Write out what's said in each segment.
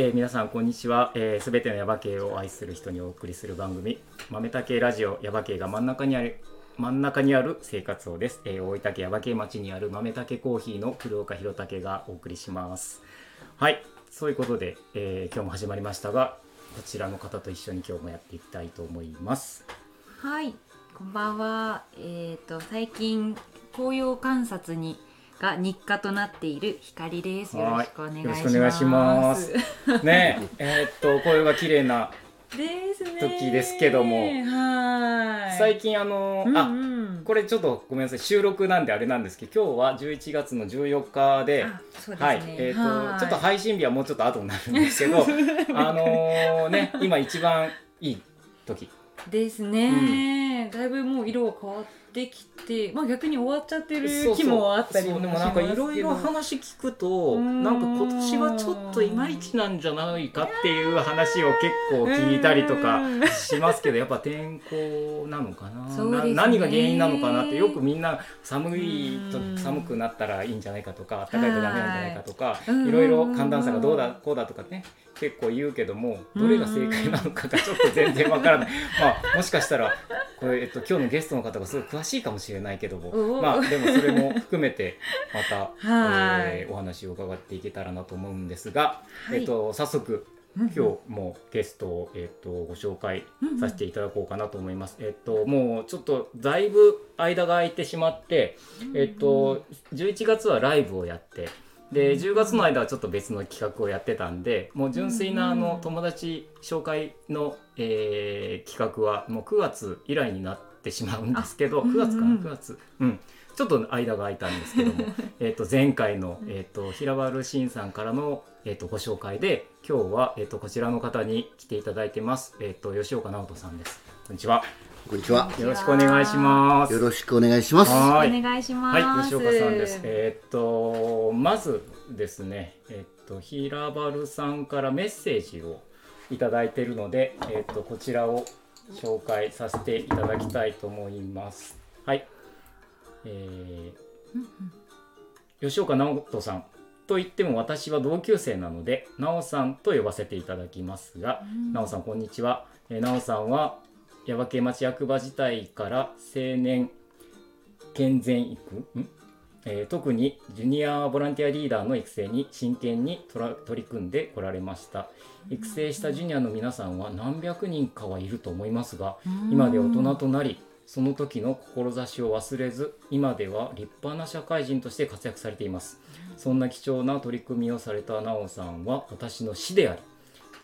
えー、皆さんこんにちは。す、えー、べ、てのヤバ系を愛する人にお送りする番組、豆たけラジオヤバ系が真ん中にある真ん中にある生活をです。えー、大分県耶馬渓町にある豆たけコーヒーの黒岡弘武がお送りします。はい、そういうことで、えー、今日も始まりましたが、こちらの方と一緒に今日もやっていきたいと思います。はい、こんばんは。えっ、ー、と最近紅葉観察にが日課となっている光です。よろしくお願いします。ます。ね、えー、っとこれは綺麗な時ですけども、最近あの、うんうん、あこれちょっとごめんなさい。収録なんであれなんですけど今日は11月の14日で、ね、はい。えーと、ちょっと配信日はもうちょっと後になるんですけど あのね今一番いい時。ですね、うん、だいぶもう色が変わってできて、まあ、逆に終わっちゃってる日もあったりもでもなんかいろいろ話聞くとなんか今年はちょっといまいちなんじゃないかっていう話を結構聞いたりとかしますけどやっぱ天候なのかな？な何が原因なのかなってよくみんな寒いと寒くなったらいいんじゃないかとか暖かいとダメなんじゃないかとかいろいろ寒暖差がどうだこうだとかね結構言うけどもどれが正解なのかがちょっと全然わからない。まあもしかしたらこれ、えっと、今日のゲストの方がすごい詳しいかもしれないけどもまあでもそれも含めてまた、えー、お話を伺っていけたらなと思うんですが、はい、えっと、早速今日もゲストを、えっと、ご紹介させていただこうかなと思います。えっと、もうちょっとだいぶ間が空いてしまって、えっと、11月はライブをやって、で10月の間はちょっと別の企画をやってたんでもう純粋なあの友達紹介の、えー、企画はもう9月以来になってしまうんですけど9月かな9月。うん。ちょっと間が空いたんですけども えと前回の、えーと、平原慎さんからの、えーと、ご紹介で今日は、えーと、こちらの方に来ていただいてます、えー、と吉岡直人さんですこんにちはこんにちは。よろしくお願いします。よろしくお願いします。はい。お願いします。はい、吉岡さんです。えー、っとまずですね、えー、っと平原さんからメッセージをいただいているので、えー、っとこちらを紹介させていただきたいと思います。はい。えー、吉岡直人さん。と言っても私は同級生なので、なおさんと呼ばせていただきますが、なおさんこんにちは。えー、なおさんは耶馬渓町役場自体から青年健全育ん、えー、特にジュニアボランティアリーダーの育成に真剣に取り組んでこられました。育成したジュニアの皆さんは何百人かはいると思いますが今で大人となりその時の志を忘れず今では立派な社会人として活躍されています。そんな貴重な取り組みをされた奈緒さんは私の師であり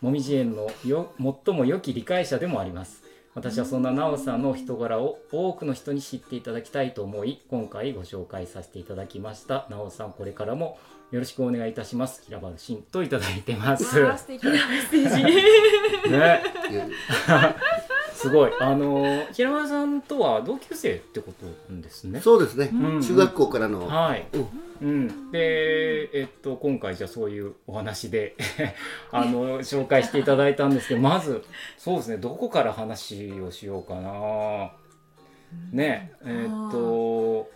もみじ園のよ最も良き理解者でもあります私はそんななおさんの人柄を多くの人に知っていただきたいと思い今回ご紹介させていただきました。なおさんこれからもよろしくお願いいたします。平原慎といただいてます。素敵なメッセージ。ね。すごい。あの平原さんとは同級生ってことなんですね。そうですね、うんうん、中学校からの。はい、うんうん、で、えっと、今回じゃあそういうお話で あの紹介していただいたんですけどまずそうですねどこから話をしようかな。ねえー、っと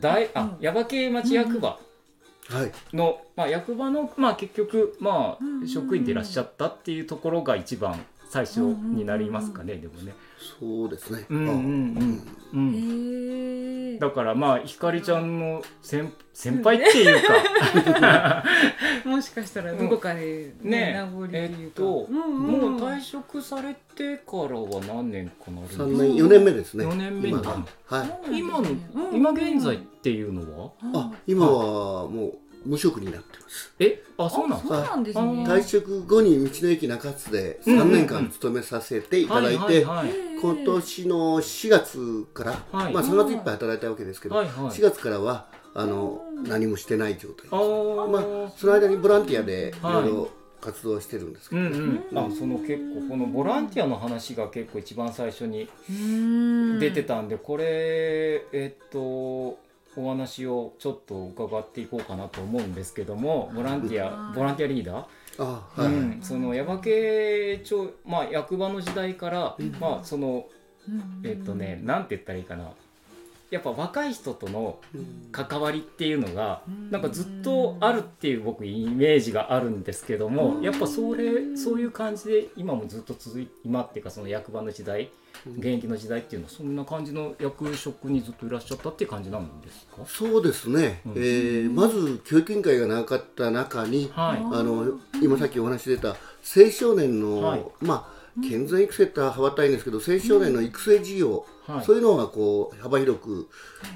大あ耶馬渓町役場の、はい、まあ、役場の、まあ、結局、まあ、職員でいらっしゃったっていうところが一番最初になりますかね、でもね。そうですね。うんうんうん。うん。だからまあひかりちゃんの先先輩っていうか。もしかしたらどこかでね名残えっと、もう退職されてからは何年かなる三年四年目ですね。四年目にはい。今の今現在っていうのは？あ今はもう無職になってます。え？あそうなん？ですか退職後に道の駅中津で3年間勤めさせていただいて今年の4月から、はい、まあ3月いっぱい働いたわけですけど、はいはい、4月からはあの何もしてない状態です。まあその間にボランティアでい。ろいろ活動してるんですけど、ね、うんうん、あその結構このボランティアの話が結構一番最初に出てたんでこれえっとお話をちょっと伺っていこうかなと思うんですけどもボランティアボランティアリーダー？あはい、うん、その耶馬渓町、まあ、役場の時代から、うん、まあそのえっとねなんて言ったらいいかなやっぱ若い人との関わりっていうのがなんかずっとあるっていう僕イメージがあるんですけどもやっぱそれそういう感じで今もずっと続い今っていうかその役場の時代現役の時代っていうのはそんな感じの役職にずっといらっしゃったっていう感じなんですか？そうですね、うん、えー、まず教育委員会がなかった中に、はい、あの今さっきお話出た青少年の、はい、まあ健全育成って羽ばたいんですけど青少年の育成事業、はい、そういうのがこう幅広く、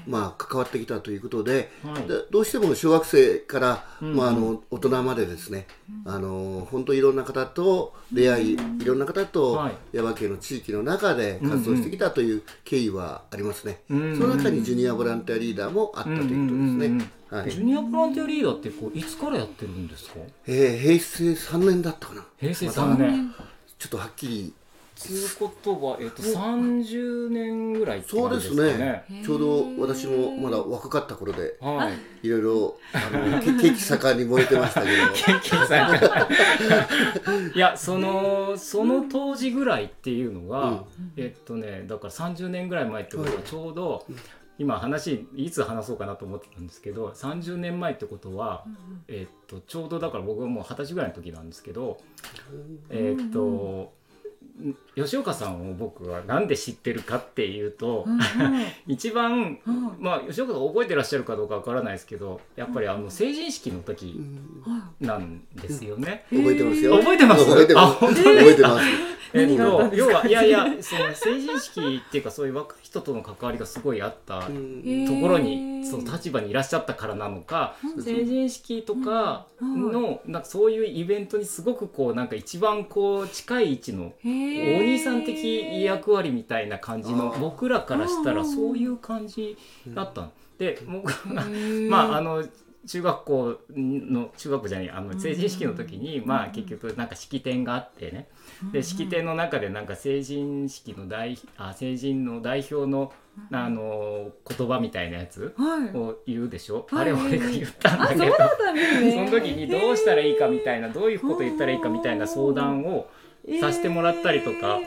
まあ、関わってきたということではい、でどうしても小学生から、うん、まあ、あの大人までですね、うん、あの本当いろんな方と出会い、いろんな方と耶馬渓の地域の中で活動してきたという経緯はありますね、うんうん、その中にジュニアボランティアリーダーもあったということですね。はい、ジュニアボランティアリーダーってこういつからやってるんですか、えー、平成3年だったかな。平成3年、ちょっとはっきりということは、えっと、30年ぐらい、ね、そうですね。ちょうど私もまだ若かった頃で、はい、いろいろあの景気 盛んに燃えてましたけど いやそのその当時ぐらいっていうのが、うん、えっとねだから30年ぐらい前ってことはちょうど、はい今話いつ話そうかなと思ってたんですけど30年前ってことは、えっとちょうどだから僕はもう二十歳ぐらいの時なんですけど、えっと吉岡さんを僕は何で知ってるかっていうと、うんうん、一番、うん、まあ吉岡さん覚えてらっしゃるかどうかわからないですけどやっぱりあの成人式の時なんですよね。覚えてますよ。覚えてます？覚えてます。覚えてます。えっと要はいやいやその成人式っていうかそういう若い人との関わりがすごいあったところにその立場にいらっしゃったからなのか、成人式とかのなんかそういうイベントにすごくこうなんか一番こう近い位置の。お兄さん的役割みたいな感じの僕らからしたらそういう感じだったで僕が まああの中学校の中学校じゃないあの成人式の時に、まあ結局なんか式典があってね。で式典の中でなんか成人式の代あ成人の代表のあの言葉みたいなやつを言うでしょ、はい、あれ俺が言ったんだけど、はい、その時にどうしたらいいかみたいなどういうこと言ったらいいかみたいな相談をさせてもらったりとか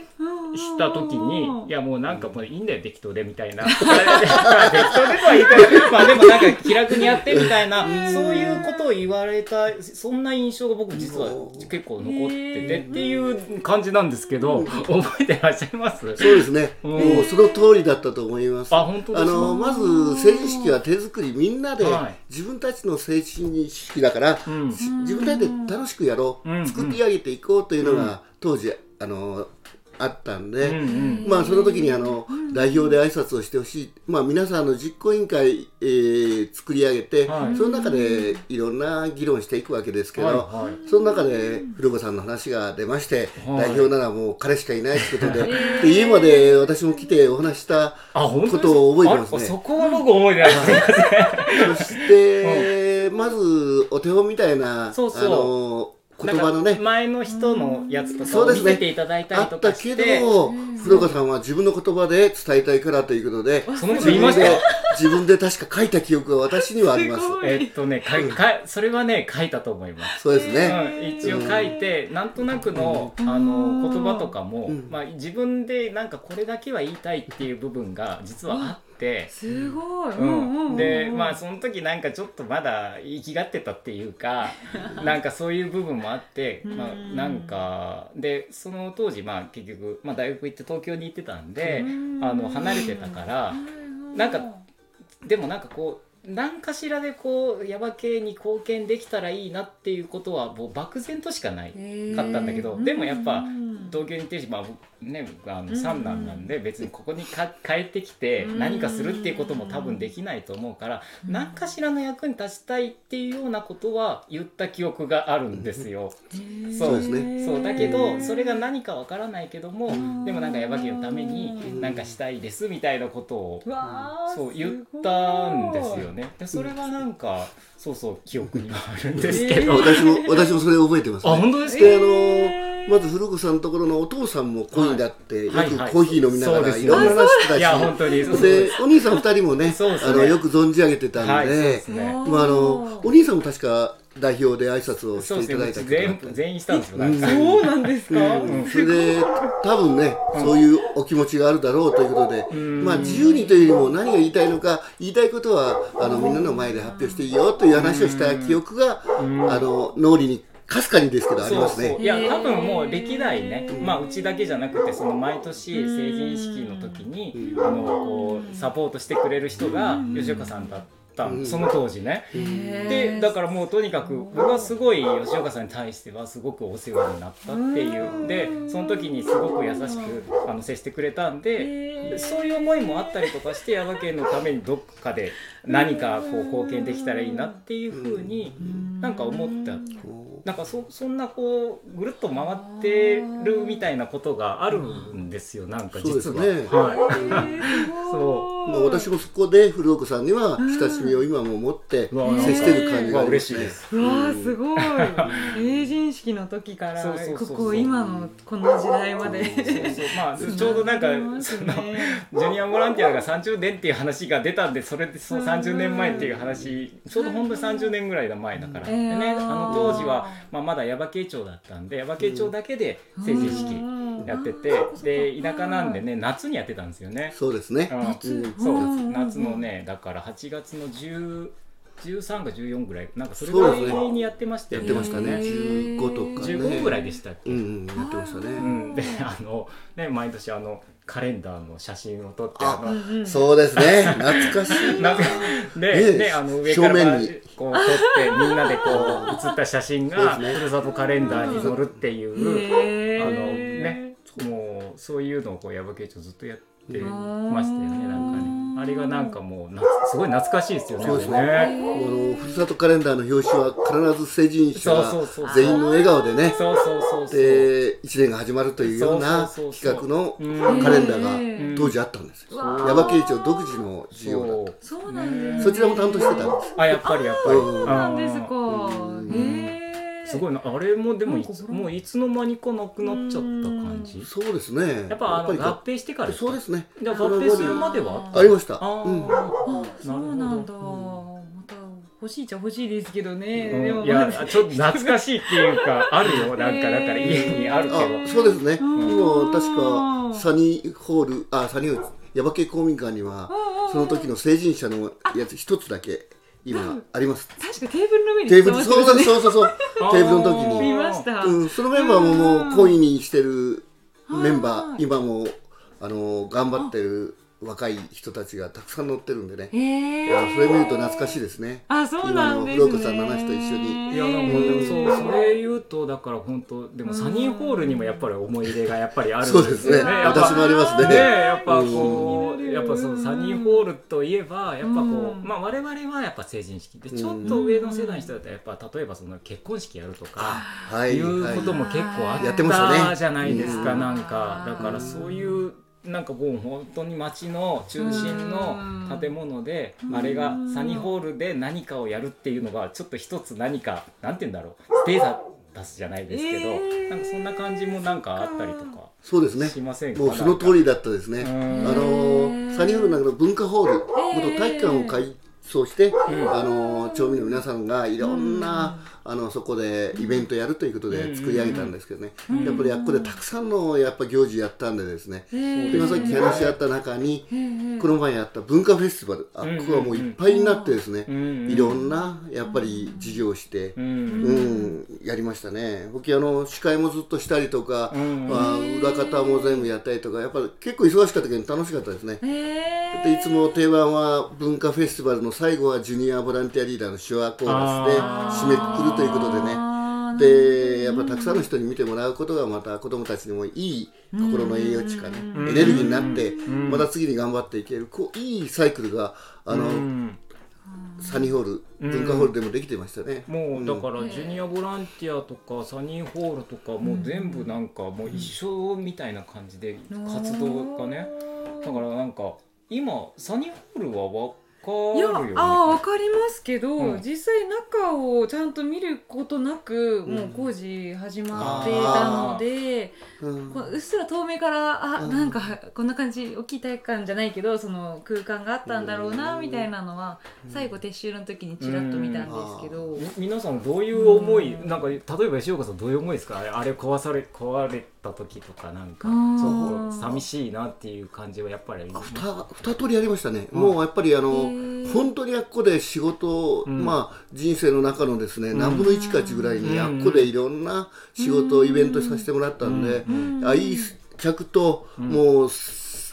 した時に、いやもうなんかもういいんだよ適当でみたいな。適当でとは言ってまあでもなんか気楽にやってみたいなそういうことを言われたそんな印象が僕実は結構残っててっていう感じなんですけど、覚えてらっしゃいます？そうですね、もうその通りだったと思います。あ本当あのまず成人式は手作りみんなで、自分たちの成人式だから、自分たちで楽しくやろう、作り上げていこうというのが、当時あのあったんで、うんうん、まあその時にあの代表で挨拶をしてほしい、まあ、皆さんの実行委員会、えー、作り上げて、はい、その中でいろんな議論していくわけですけど、はいはい、その中で古子さんの話が出まして、はい、代表ならもう彼しかいないということでえー、で家まで私も来てお話したことを覚えてますね。そこは僕覚えてないそして、まずお手本みたいなそうそう。あの言葉のね。前の人のやつとかを見せていただいたりとかして、ね、あったけど古川さんは自分の言葉で伝えたいからということでその言いました自分で確か書いた記憶が私にはあります。えっとねかかそれはね書いたと思います。そうですね、うん、一応書いて、うん、なんとなくの,、あの言葉とかも、まあ、自分でなんかこれだけは言いたいっていう部分が実はあってて。すごい、うん、でまあその時なんかちょっとまだ生きがってたっていうか なんかそういう部分もあって、まあ、なんかでその当時まあ結局、まあ、大学行って東京に行ってたんであの離れてたからなんかでもなんかこう何かしらでこう耶馬系に貢献できたらいいなっていうことはもう漠然としかないかったんだけどでもやっぱ東京に行ってしまうねあの三男なんで別にここにか 帰ってきて何かするっていうことも多分できないと思うから何かしらの役に立ちたいっていうようなことは言った記憶があるんですよ。そう。ですね。そう。だけどそれが何かわからないけどもでもなんか耶馬家のために何かしたいですみたいなことをそう言ったんですよね。でそれはなんかそうそう記憶にはあるんですけど、私も私もそれ覚えてます、ね、あ本当ですか、あのまず古子さんのところのお父さんもコインだって、よくコーヒー飲みながらいろんな話してたし、でお兄さん二人もねあのよく存じ上げてたんで、まああのお兄さんも確か代表で挨拶をしていただいたけど、全員したんですよ、うん、そうなんですか、うん、それで多分ね、そういうお気持ちがあるだろうということで、まあ自由にというよりも何が言いたいのか言いたいことはあのみんなの前で発表していいよという話をした記憶が、あの脳裏にかすかにですけどありますね。いや多分もう歴代ね、まあうちだけじゃなくてその毎年成人式の時に、あのこうサポートしてくれる人が吉岡さんだった、その当時ね。でだからもうとにかく僕はすごい吉岡さんに対してはすごくお世話になったっていう。でその時にすごく優しくあの接してくれたんでそういう思いもあったりとかして山県のためにどっかで何かこう貢献できたらいいなっていうふうになんか思った。なんかそそんなこうぐるっと回ってるみたいなことがあるんですよ、なんか実は。そうですね。はい。そう。まあ私もそこで古岡さんには親しみを今も持って接してる感じが嬉しいです。うわすごい。成人式の時からここ今のこの時代まで。そうそうまあちょうどなんか そのジュニアボランティアが30年っていう話が出たんでそれでその30年前っていう話ちょうど本当に30年ぐらい前だから。でねあの当時はまあ、まだ耶馬渓町だったんで耶馬渓町だけで成人式やってて、で田舎なんでね夏にやってたんですよね。そうですね。夏。そう夏のねだから8月の10 13か14ぐらいなんかそれぐらいにやってましたよね。やってましたね。15とかね。15ぐらいでしたっけ？うん、やってましたね。うん、であのね毎年あのカレンダーの写真を撮ってあのそうですね懐かしいなで、ね、あの上からこう撮ってみんなでこう写った写真がふるさとカレンダーに載るっていう、あのねもうそういうのをこう矢吹町ずっとやってましたよねなんかね。あれがなんかもうなすごい懐かしいですよね。そうですね。あのふるさとカレンダーの表紙は必ず成人者が全員の笑顔でね。そうそうそうで一年が始まるというような企画のカレンダーが当時あったんですよ。耶馬渓町独自の事業だった。そうなんです。そちらも担当してたんです。あやっぱりやっぱり。そうなんですか。すごいな。あれもでもいつもういつの間にかなくなっちゃった感じ？そうですね。やっぱあの合併してからそうですね。じゃ合併するまでは？ありました。あ、うん、そうなんだ、また欲しいじゃ欲しいですけどね、うん、いやちょっと懐かしいっていうか あるよ。なんかだから家にあるけど。そうですね。今確かサニーホールあサニーホール耶馬渓公民館にはその時の成人者のやつ一つだけ今あります。確かテーブルの上にテーブルそうそうそうそう テーブルの時に。見ました。うん、そのメンバーももう恋にしてるメンバー。今もあの頑張ってる若い人たちがたくさん乗ってるんでね、えー、それ見ると懐かしいですね。あそうなんですね。今のさん7人と一緒に。いやなんかでもそうそれ言うとだから本当でもサニーホールにもやっぱり思い入れがやっぱりあるんですよね。ね。私もありますね。ねやっぱこうやっぱそのサニーホールといえばやっぱこうまあ我々はやっぱ成人式。でちょっと上の世代の人だったらやっぱ例えばその結婚式やるとかい。うことも結構あったじゃないですかなんか。だからそういうなんかもう本当に街の中心の建物であれがサニーホールで何かをやるっていうのがちょっと一つ何かなんて言うんだろう。ステータスじゃないですけど、えー、なんかそんな感じもなんかあったりとかそうですね。しませんもうその通りだったですね。あのサニーホールの中の文化ホール元体育館を開そうして、うん、あの町民の皆さんがいろんな、うん、あのそこでイベントやるということで作り上げたんですけどね、うん、やっぱりあっこでたくさんのやっぱ行事やったんでですね、今さっき話し合った中に、この前やった文化フェスティバルあっこがもういっぱいになってですね、いろんなやっぱり事業をして、うんやりましたね。僕あの司会もずっとしたりとか、まあ、裏方も全部やったりとかやっぱり結構忙しかったけど楽しかったですね。でいつも定番は文化フェスティバルの最後はジュニアボランティアリーダーの手話コーラスで締めくくるということでね。でやっぱたくさんの人に見てもらうことがまた子どもたちにもいい心の栄養値かねエネルギーになってまた次に頑張っていけるこういいサイクルがあのサニーホール文化ホールでもできてましたね、もうだからジュニアボランティアとかサニーホールとかもう全部なんかもう一緒みたいな感じで活動がね。だからなんか今サニーホールはいやあ分かりますけど、うん、実際中をちゃんと見ることなく、もう工事始まっていたので、うん、うっすら遠目からあ、うん、なんかこんな感じ大きい体育館じゃないけどその空間があったんだろうなみたいなのは、最後撤収の時にちらっと見たんですけど、皆さんどういう思い、なんか例えば吉岡さんどういう思いですか？あれ壊され壊れた時とかなんかそう寂しいなっていう感じはやっぱり二通りありましたね、もうやっぱりあの本当にあっこで仕事、うん、まあ人生の中のですね、何分の1か1ぐらいにあっこでいろんな仕事、イベントさせてもらったんで、あいい客ともう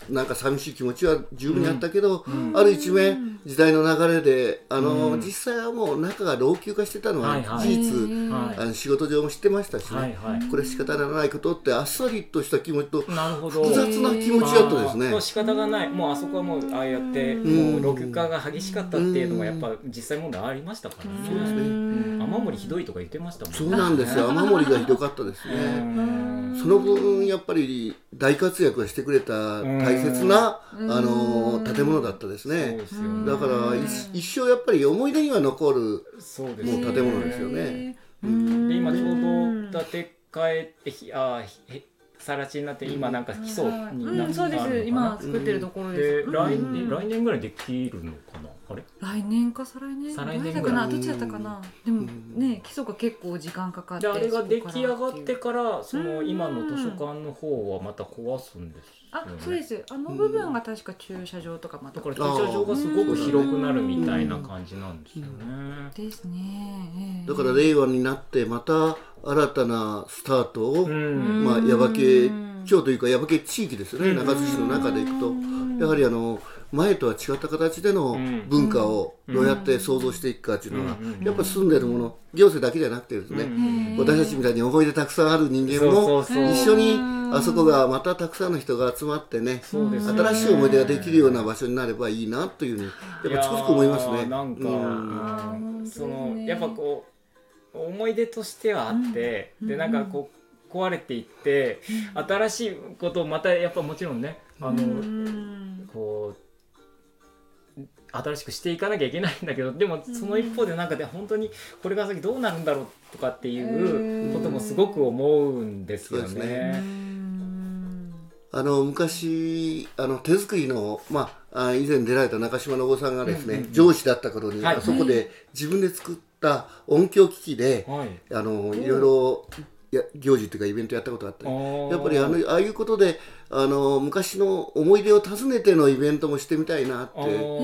なんか寂しい気持ちは十分にあったけど、うん、ある一面時代の流れであの、うん、実際はもう中が老朽化してたのは事実、はい。あの仕事上も知ってましたしね、はいはい、これ仕方ならないことってあっさりとした気持ちと複雑な気持ちだったですね。もう仕方がない。もうあそこはもうああやってもう老朽化が激しかったっていうのがやっぱ実際問題ありましたからね。そうですね雨漏りひどいとか言ってましたもんね。そうなんですよ雨漏りがひどかったですね。その分やっぱり大活躍はしてくれた大切な、あの建物だったですねだから一生やっぱり思い出には残る、もう建物ですよね。で今ちょうど建て替えてあさら地になって今なんか基礎になって、そうです今作ってるところです、来年来年ぐらいできるのかなあれ？来年か再来年？再来年かなどっちだったかな？でもね基礎が結構時間かかってあれが出来上がってからその今の図書館の方はまた壊すんですあそうです。あの部分が確か駐車場とかまただから駐車場がすごく広くなるみたいな感じなんですよね、ですね、だから令和になってまた新たなスタートを、まあ耶馬渓町というか耶馬渓地域ですよね。中津市の中でいくと。やはりあの前とは違った形での文化をどうやって想像していくかっていうのは、やっぱ住んでるもの行政だけじゃなくてですね、私たちみたいに思い出たくさんある人間も一緒にあそこがまたたくさんの人が集まってね新しい思い出ができるような場所になればいいなというふうにやっぱつくづく思いますね。なんか、そのやっぱこう思い出としてはあって、でなんかこう壊れていって新しいことをまたやっぱもちろんねあのこう新しくしていかなきゃいけないんだけどでもその一方でなんかで本当にこれから先どうなるんだろうとかっていうこともすごく思うんですよね。あの昔あの手作りの、まあ、以前出られた中島信夫さんがですね、うんうん、上司だった頃に、はい、あそこで自分で作った音響機器で、はい、あのいろいろや行事というかイベントやったことがあった。やっぱりあのああいうことであの昔の思い出を訪ねてのイベントもしてみたいなって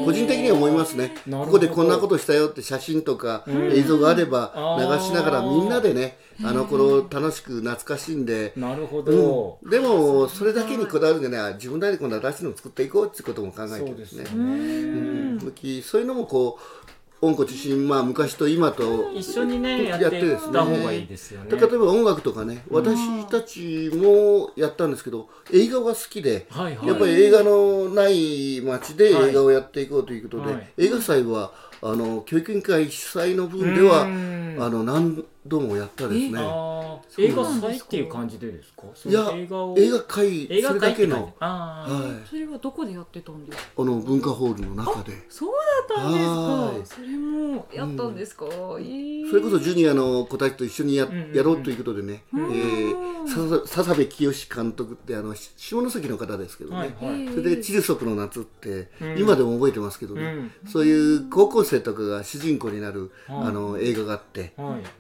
個人的には思いますね。ここでこんなことしたよって写真とか映像があれば流しながらみんなでねあの頃楽しく懐かしんで。なるほど、うん、でもそれだけにこだわるんじゃない。自分なりに今度新しいのを作っていこうっていうことも考えてですね。そういうのもこう音楽中心まあ昔と今と一緒にねやってですね。方がいいですよね。例えば音楽とかね私たちもやったんですけど映画が好きで、はいはい、やっぱり映画のない街で映画をやっていこうということで、はい、映画祭はあの教育委員会主催の分ではあの何度もやったですね。映画祭っていう感じでですか？いや映画映画会それだけのはい。それはどこでやってたんですか？あの文化ホールの中で。そうだったんですか？それもやったんですか？それこそジュニアの子たちと一緒にややろうということでね、えー、笹部清監督ってあの下関の方ですけどね。それでチルソプの夏って今でも覚えてますけどね。そういう高校生とかが主人公になるあの映画があって、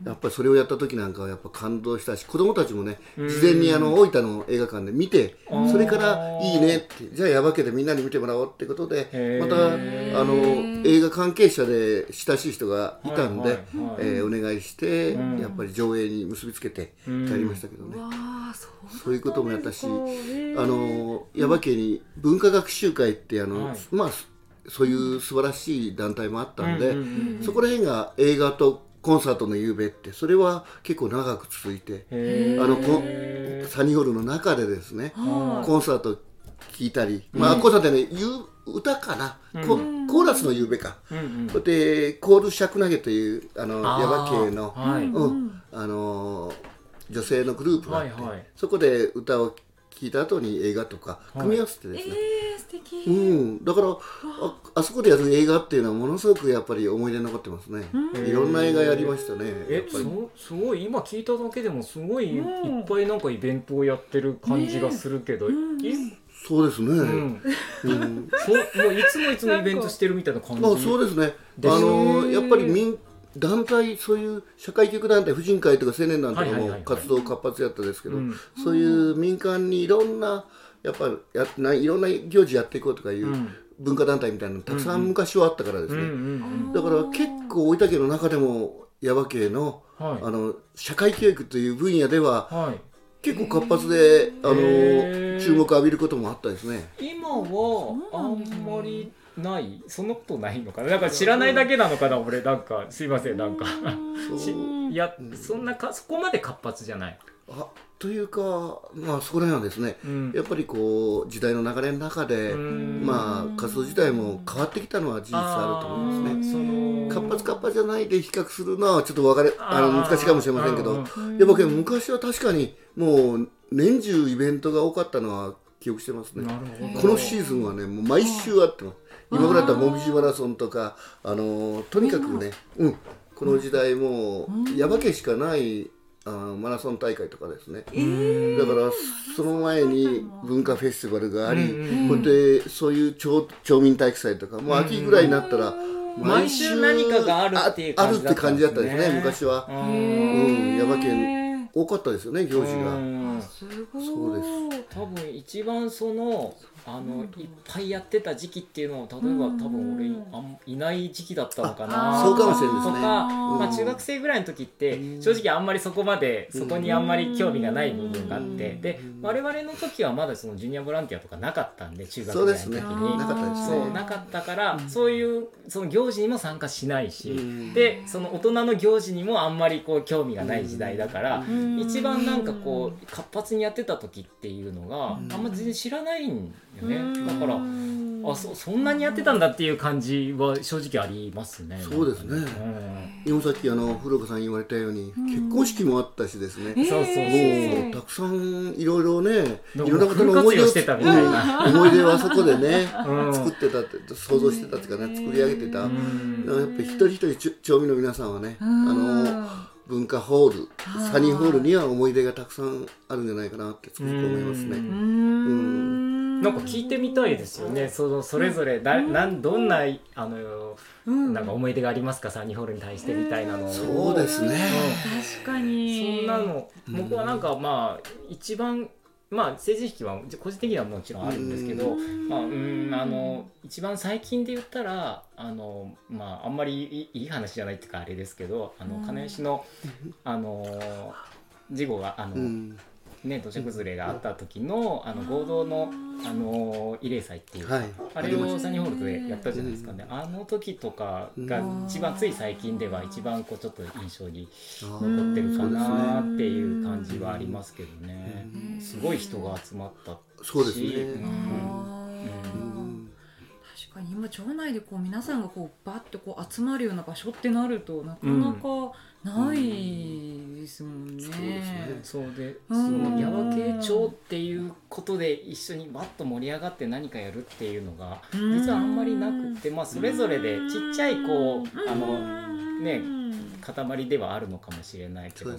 やっぱりそれをやった時なんかはやっぱ感動したし子供たちもね事前にあの大分の映画館で見てそれからいいねってじゃあやばけでみんなに見てもらおうってことでまたあの映画関係者で親しい人がいたんで、えお願いしてやっぱり上映に結びつけてやりましたけどね。そういうこともやったしあの耶馬渓に文化学習会ってあの、まあそういう素晴らしい団体もあったんで、そこら辺が映画とコンサートの夕べってそれは結構長く続いてあのサニーホールの中でですねコンサート聴いたり、まあ、コンサートでね歌かな、コーラスの夕べか、うん、でコール・シャクナゲというあのヤバ系の,、うん。あの女性のグループがあって、そこで歌を聴いた後に映画とか組み合わせてですね、敵。うん。だからああそこでやる映画っていうのはものすごくやっぱり思い出に残ってますね。いろんな映画やりましたねえそすごい今聞いただけでもすごいいっぱいなんかイベントをやってる感じがするけど、ねそうですね。うん。うん、そもういつもいつもイベントしてるみたいな感じ。あ、そうですね。あのやっぱり民団体そういう社会局団体婦人会とか青年団とかも活動活発やったですけど、そういう民間にいろんなやっぱやないろんな行事やっていこうとかいう文化団体みたいなのたくさん昔はあったからですね。だから結構大分県の中でも耶馬渓の、はい、あの社会教育という分野では、はい、結構活発であの注目浴びることもあったですね。今はあんまりない？そんなことないのかな？なんか知らないだけなのかな俺。なんかすいませんなんか。いやそんなかそこまで活発じゃない。あというかまあそこら辺はですね、うん、やっぱりこう時代の流れの中でまあ活動自体も変わってきたのは事実あると思いますね。活発活発じゃないで比較するのはちょっと分かれあの難しいかもしれませんけど。やっぱ昔は確かにもう年中イベントが多かったのは記憶してますね。このシーズンはねもう毎週あってます今ぐらいだったらもみじマラソンとかあのとにかくね、うん、この時代もう耶馬渓しかないあマラソン大会とかですね、えー、だからその前に文化フェスティバルがあり、うん、でそういう町町民体育祭とかもう秋ぐらいになったら、毎週何かがあるっていう感じだったんです、ね、あるって感じだったですね昔は、うん、耶馬渓多かったですよね行事が。そうです多分一番そのあのいっぱいやってた時期っていうのを例えば多分俺あいない時期だったのかな。そうかもしれないですね。とか、まあ、中学生ぐらいの時って正直あんまりそこまでそこにあんまり興味がない部分があってで我々の時はまだそのジュニアボランティアとかなかったんで中学ぐらいの時にそうなかったからそういうその行事にも参加しないしでその大人の行事にもあんまりこう興味がない時代だから一番なんかこう活発にやってた時っていうのがあんま全然知らないんよね。だからあそそんなにやってたんだっていう感じは正直ありますね。そうですね、今さっきあの古川さん言われたように、結婚式もあったしですね、そうそうもうたくさんいろいろねいろんな方の思い出をしてたみたいな。思い出をあそこでね、作ってたって想像してたっていうかね作り上げてた、やっぱり一人一人町民の皆さんはね、あの文化ホールサニーホールには思い出がたくさんあるんじゃないかなってつくづく思いますね。うん。なんか聞いてみたいですよね、そのそれぞれだ、なんどんなあの、うん、なんか思い出がありますか？サニーホールに対してみたいなの。そうですね、確かに。そんなの。僕はなんかまあ一番まあ成人式は個人的にはもちろんあるんですけど、まあうんあの一番最近で言ったらあのまああんまりいい話じゃないっていうかあれですけどあの金吉のあの事後があの、ね、土砂崩れがあった時のあの合同のあの慰霊祭っていう、はい、あれをサニーホールでやったじゃないですかね、あの時とかが一番つい最近では一番こうちょっと印象に残ってるかなっていう感じはありますけどね。すごい人が集まったしそうですね、うん。確かに今町内でこう皆さんがこうバッとこう集まるような場所ってなるとなかなか、ないですもんね。そうで、その耶馬渓町っていうことで一緒にバッと盛り上がって何かやるっていうのが実はあんまりなくて、まあそれぞれでちっちゃいこうあのね塊ではあるのかもしれないけども。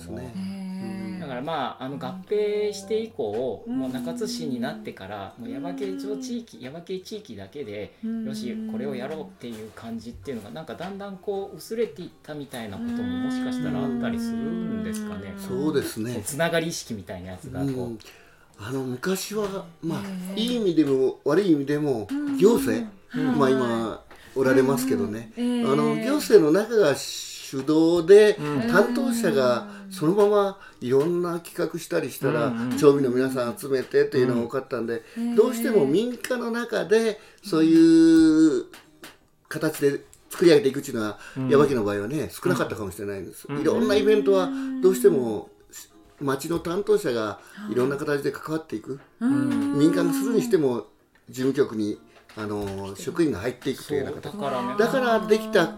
だからまああの合併して以降もう中津市になってからもう耶馬渓町地域耶馬渓地域だけでよしこれをやろうっていう感じっていうのがなんかだんだんこう薄れていったみたいなことももしかしたらあったりするんですかね。そうですね。つながり意識みたいなやつがこう。あの昔はまあいい意味でも悪い意味でも行政、まあ今おられますけどね、あの行政の中が主導で担当者がそのままいろんな企画したりしたら町民の皆さん集めてっていうのが多かったんでどうしても民家の中でそういう形で作り上げていくっていうのは山木の場合はね少なかったかもしれないんです。いろんなイベントはどうしても町の担当者がいろんな形で関わっていく。民間がするにしても事務局にあの職員が入っていくというような形。だからできた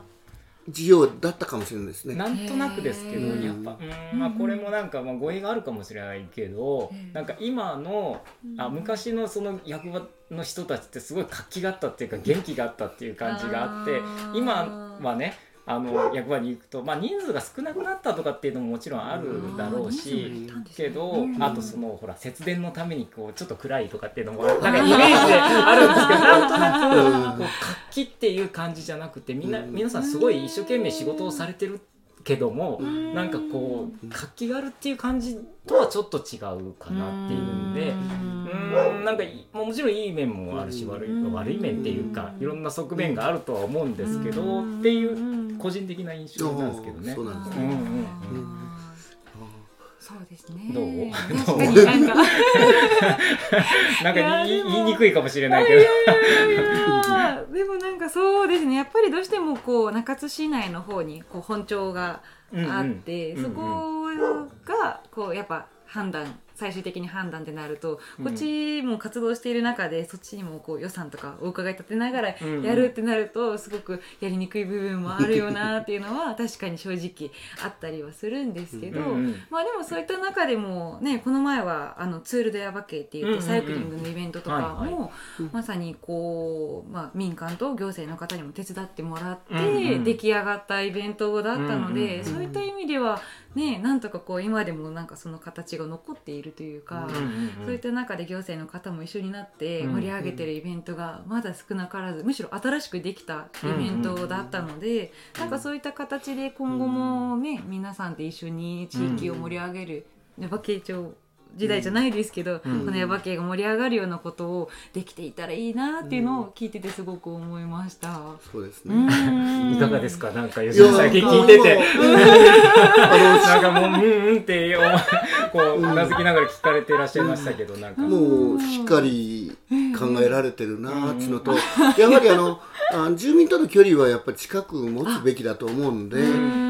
事業だったかもしれないですね。なんとなくですけどやっぱ。うん、まあ、これもなんかまあ語弊があるかもしれないけどなんか今のあ昔のその役場の人たちってすごい活気があったっていうか元気があったっていう感じがあって今はねあの役場に行くと、まあ、人数が少なくなったとかっていうのももちろんあるだろうしけどあとそのほら節電のためにこうちょっと暗いとかっていうのもなんかイメージであるんですけどなんとなくこう活気っていう感じじゃなくてみんな皆さんすごい一生懸命仕事をされてるけどもなんかこう活気があるっていう感じとはちょっと違うかなっていうんでうん。なんかもちろんいい面もあるし悪い悪い面っていうかいろんな側面があるとは思うんですけどっていう個人的な印象なんですけどね。そうなんですね、そうですね。どう？確かになんか なんか言い言いにくいかもしれないけど。でもなんかそうですね。やっぱりどうしてもこう中津市内の方にこう本庁があって、うんうん、そこがこうやっぱ判断最終的に判断ってなると、こっちも活動している中でそっちにもこう予算とかお伺い立てながらやるってなると、すごくやりにくい部分もあるよなっていうのは 確かに正直あったりはするんですけど、まあでもそういった中でもねこの前はあのツール・ド・ヤバケっていうとサイクリングのイベントとかもまさにこう、まあ、民間と行政の方にも手伝ってもらって出来上がったイベントだったので、そういった意味ではねなんとかこう今でもなんかその形が残っているというか、そういった中で行政の方も一緒になって盛り上げてるイベントがまだ少なからずむしろ新しくできたイベントだったので、なんかそういった形で今後もね皆さんで一緒に地域を盛り上げる、ね、馬慶町時代じゃないですけど、うん、このヤバ系が盛り上がるようなことをできていたらいいなっていうのを聞いててすごく思いました。そうですね。いかがですか、なんか吉田最近聞いてて、なんかもううんうんってこううなずきながら聞かれていらっしゃいましたけど、なんか。もうしっかり考えられてるなっていうのと、やはりあのあ住民との距離はやっぱり近く持つべきだと思うんで、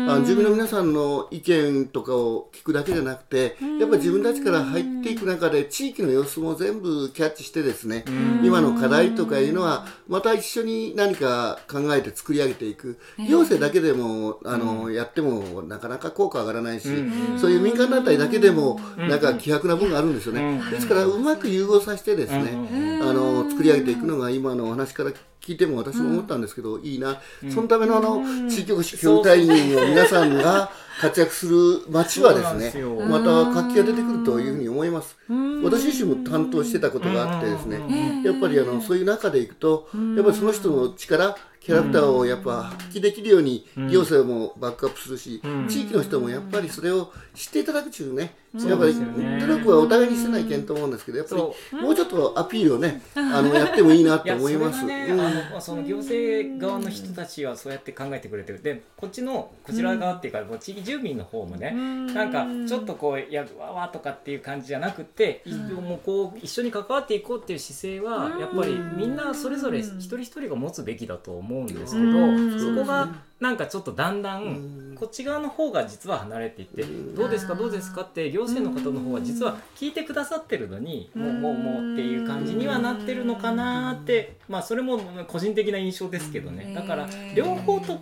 あ住民の皆さんの意見とかを聞くだけじゃなくて、やっぱり自分たちから入っていく中で地域の様子も全部キャッチしてですね今の課題とかいうのはまた一緒に何か考えて作り上げていく。行政だけでもあのやってもなかなか効果上がらないしそういう民間団体だけでもなんか希薄な部分があるんですよね。ですからうまく融合させてですねあの作り上げていくのが今のお話から聞いても私も思ったんですけど、いいな、そのためのあの地域おこし協隊員の皆さんが活躍する街はですねまた活気が出てくるというふうに思います。私自身も担当してたことがあってですねやっぱりあのそういう中でいくとやっぱりその人の力キャラクターをやっぱ発揮できるように行政もバックアップするし、地域の人もやっぱりそれを知っていただくというね、やっぱり努力はお互いにしてないけんと思うんですけどやっぱりもうちょっとアピールをねあのやってもいいなと思います。ね、あのその行政側の人たちはそうやって考えてくれてる。でこっちのこちら側っていうか、地域住民の方もね、なんかちょっとこうやわわとかっていう感じじゃなくて、もうこう一緒に関わっていこうっていう姿勢はやっぱりみんなそれぞれ一人一人が持つべきだと思うんですけど、そこがなんかちょっとだんだんこっち側の方が実は離れていって、どうですかどうですかって行政の方の方は実は聞いてくださってるのに、もうもうもうっていう感じにはなってるのかなってまあそれも個人的な印象ですけどね。だから両方と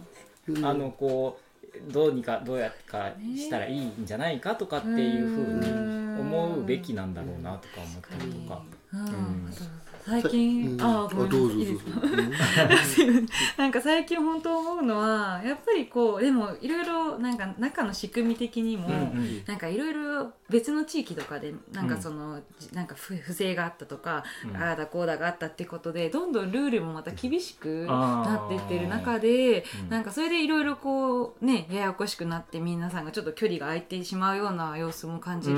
あのこうどうにかどうやかしたらいいんじゃないかとかっていうふうに思うべきなんだろうなとか思ったりとか。うん最近、ああ、どうぞいいですか？なんか最近本当思うのはやっぱりこうでもいろいろなんか中の仕組み的にも、なんかいろいろ別の地域とかでなんかその、なんか不不正があったとか、ああだこうだがあったってことでどんどんルールもまた厳しくなっていってる中で、なんかそれでいろいろこうねややこしくなって皆さんがちょっと距離が空いてしまうような様子も感じる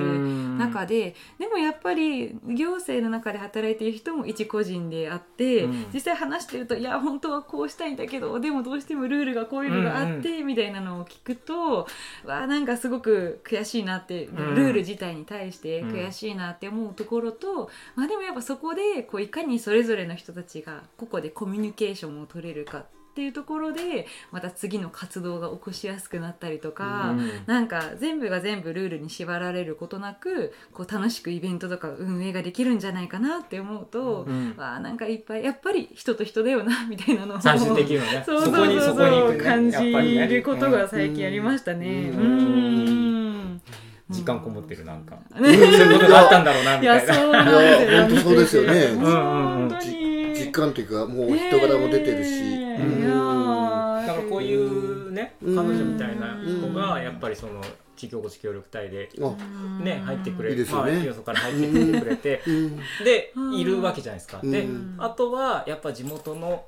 中で、でもやっぱり行政の中で働いている人も一個人であって、うん、実際話してるといや本当はこうしたいんだけどでもどうしてもルールがこういうのがあって、うん。うん、みたいなのを聞くとわなんかすごく悔しいなって、うん、ルール自体に対して悔しいなって思うところと、まあ、でもやっぱそこでこういかにそれぞれの人たちが個々でコミュニケーションを取れるかっっていうところでまた次の活動が起こしやすくなったりとか、うん、なんか全部が全部ルールに縛られることなくこう楽しくイベントとか運営ができるんじゃないかなって思うと、うん、わあなんかいっぱいやっぱり人と人だよな みたいなのを最終的にはね。そうそうそうそう、ね、感じることが最近ありましたね。うん。時間こもってるなんか、そういうことがあったんだろうなみたいな。いや本当そうですよね。本当に実感というかもう人柄も出てるし、だからこういうね彼女みたいな子がやっぱりその地域おこし協力隊で、ね、入ってくれる、まあ、よそから入ってきてくれて、でいるわけじゃないですか。であとはやっぱ地元の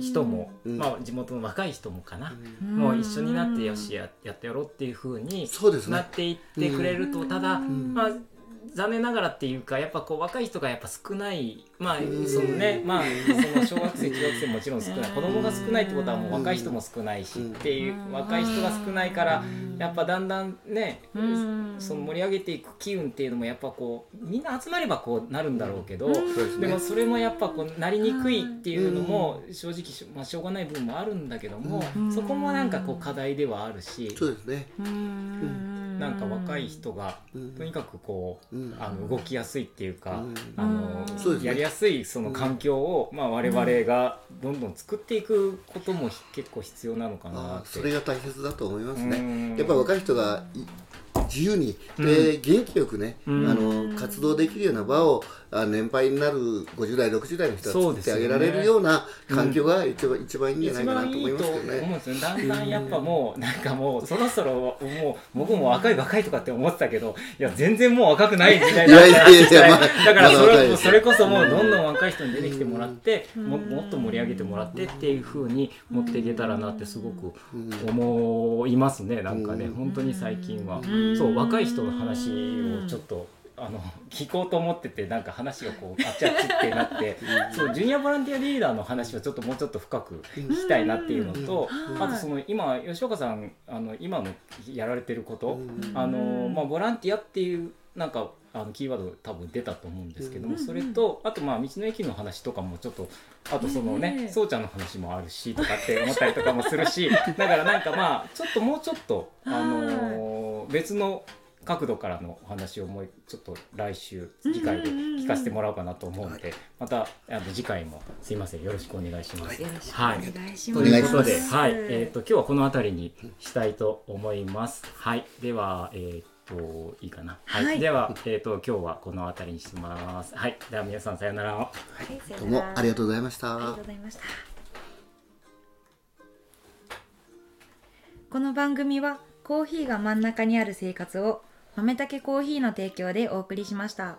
人も、まあ、地元の若い人もかな、もう一緒になってよしややってやろうっていうふうになっていってくれると、ただ、まあ残念ながらっていうかやっぱこう若い人がやっぱ少ないまあそのねまあ その小学生中学生もちろん少ない子供が少ないってことはもう若い人も少ないしっていう若い人が少ないからやっぱだんだんねその盛り上げていく機運っていうのもやっぱこうみんな集まればこうなるんだろうけどでもそれもやっぱこうなりにくいっていうのも正直まあしょうがない部分もあるんだけどもそこもなんかこう課題ではあるし。そうですねなんか若い人がとにかくこうあの動きやすいっていうかあのやりやすいその環境をまあ我々がどんどん作っていくことも結構必要なのかなそれが大切だと思いますね。やっぱ若い人が自由に、で元気よくね、あの活動できるような場をあ年配になる50代60代の人が作ってあげられるような環境が一番,、一番いいんじゃないかなと思いますけどね。いいだんだんやっぱもうなんかもうそろそろもう僕も若い若いとかって思ってたけどいや全然もう若くない時代だだからそれそれこそもうどんどん若い人に出てきてもらってももっと盛り上げてもらってっていうふうに持っていけたらなってすごく思いますね。なんかね本当に最近は。そう若い人の話をちょっとあの聞こうと思っててなんか話がこうあっちあっちってなってそうジュニアボランティアリーダーの話をちょっともうちょっと深く聞きたいなっていうのとあとその今吉岡さんあの今のやられてることあの、まあ、ボランティアっていうなんかあのキーワード多分出たと思うんですけども、それとあとまあ道の駅の話とかもちょっとあとそのねそうちゃんの話もあるしとかって思ったりとかもするしだからなんかまあちょっともうちょっとあの別の角度からのお話をもうちょっと来週次回で聞かせてもらおうかなと思うので、またあの次回もすいませんよろしくお願いします。よろしくお願いします。ということで、はい、えっ、ー、と今日はこの辺りにしたいと思います。はい、ではえっ、ー、といいかな。はい、はい、ではえっ、ー、と今日はこの辺りにします。はい、では皆さんさようなら。はい、どうもありがとうございました。ありがとうございました。この番組はコーヒーが真ん中にある生活を豆たけコーヒーの提供でお送りしました。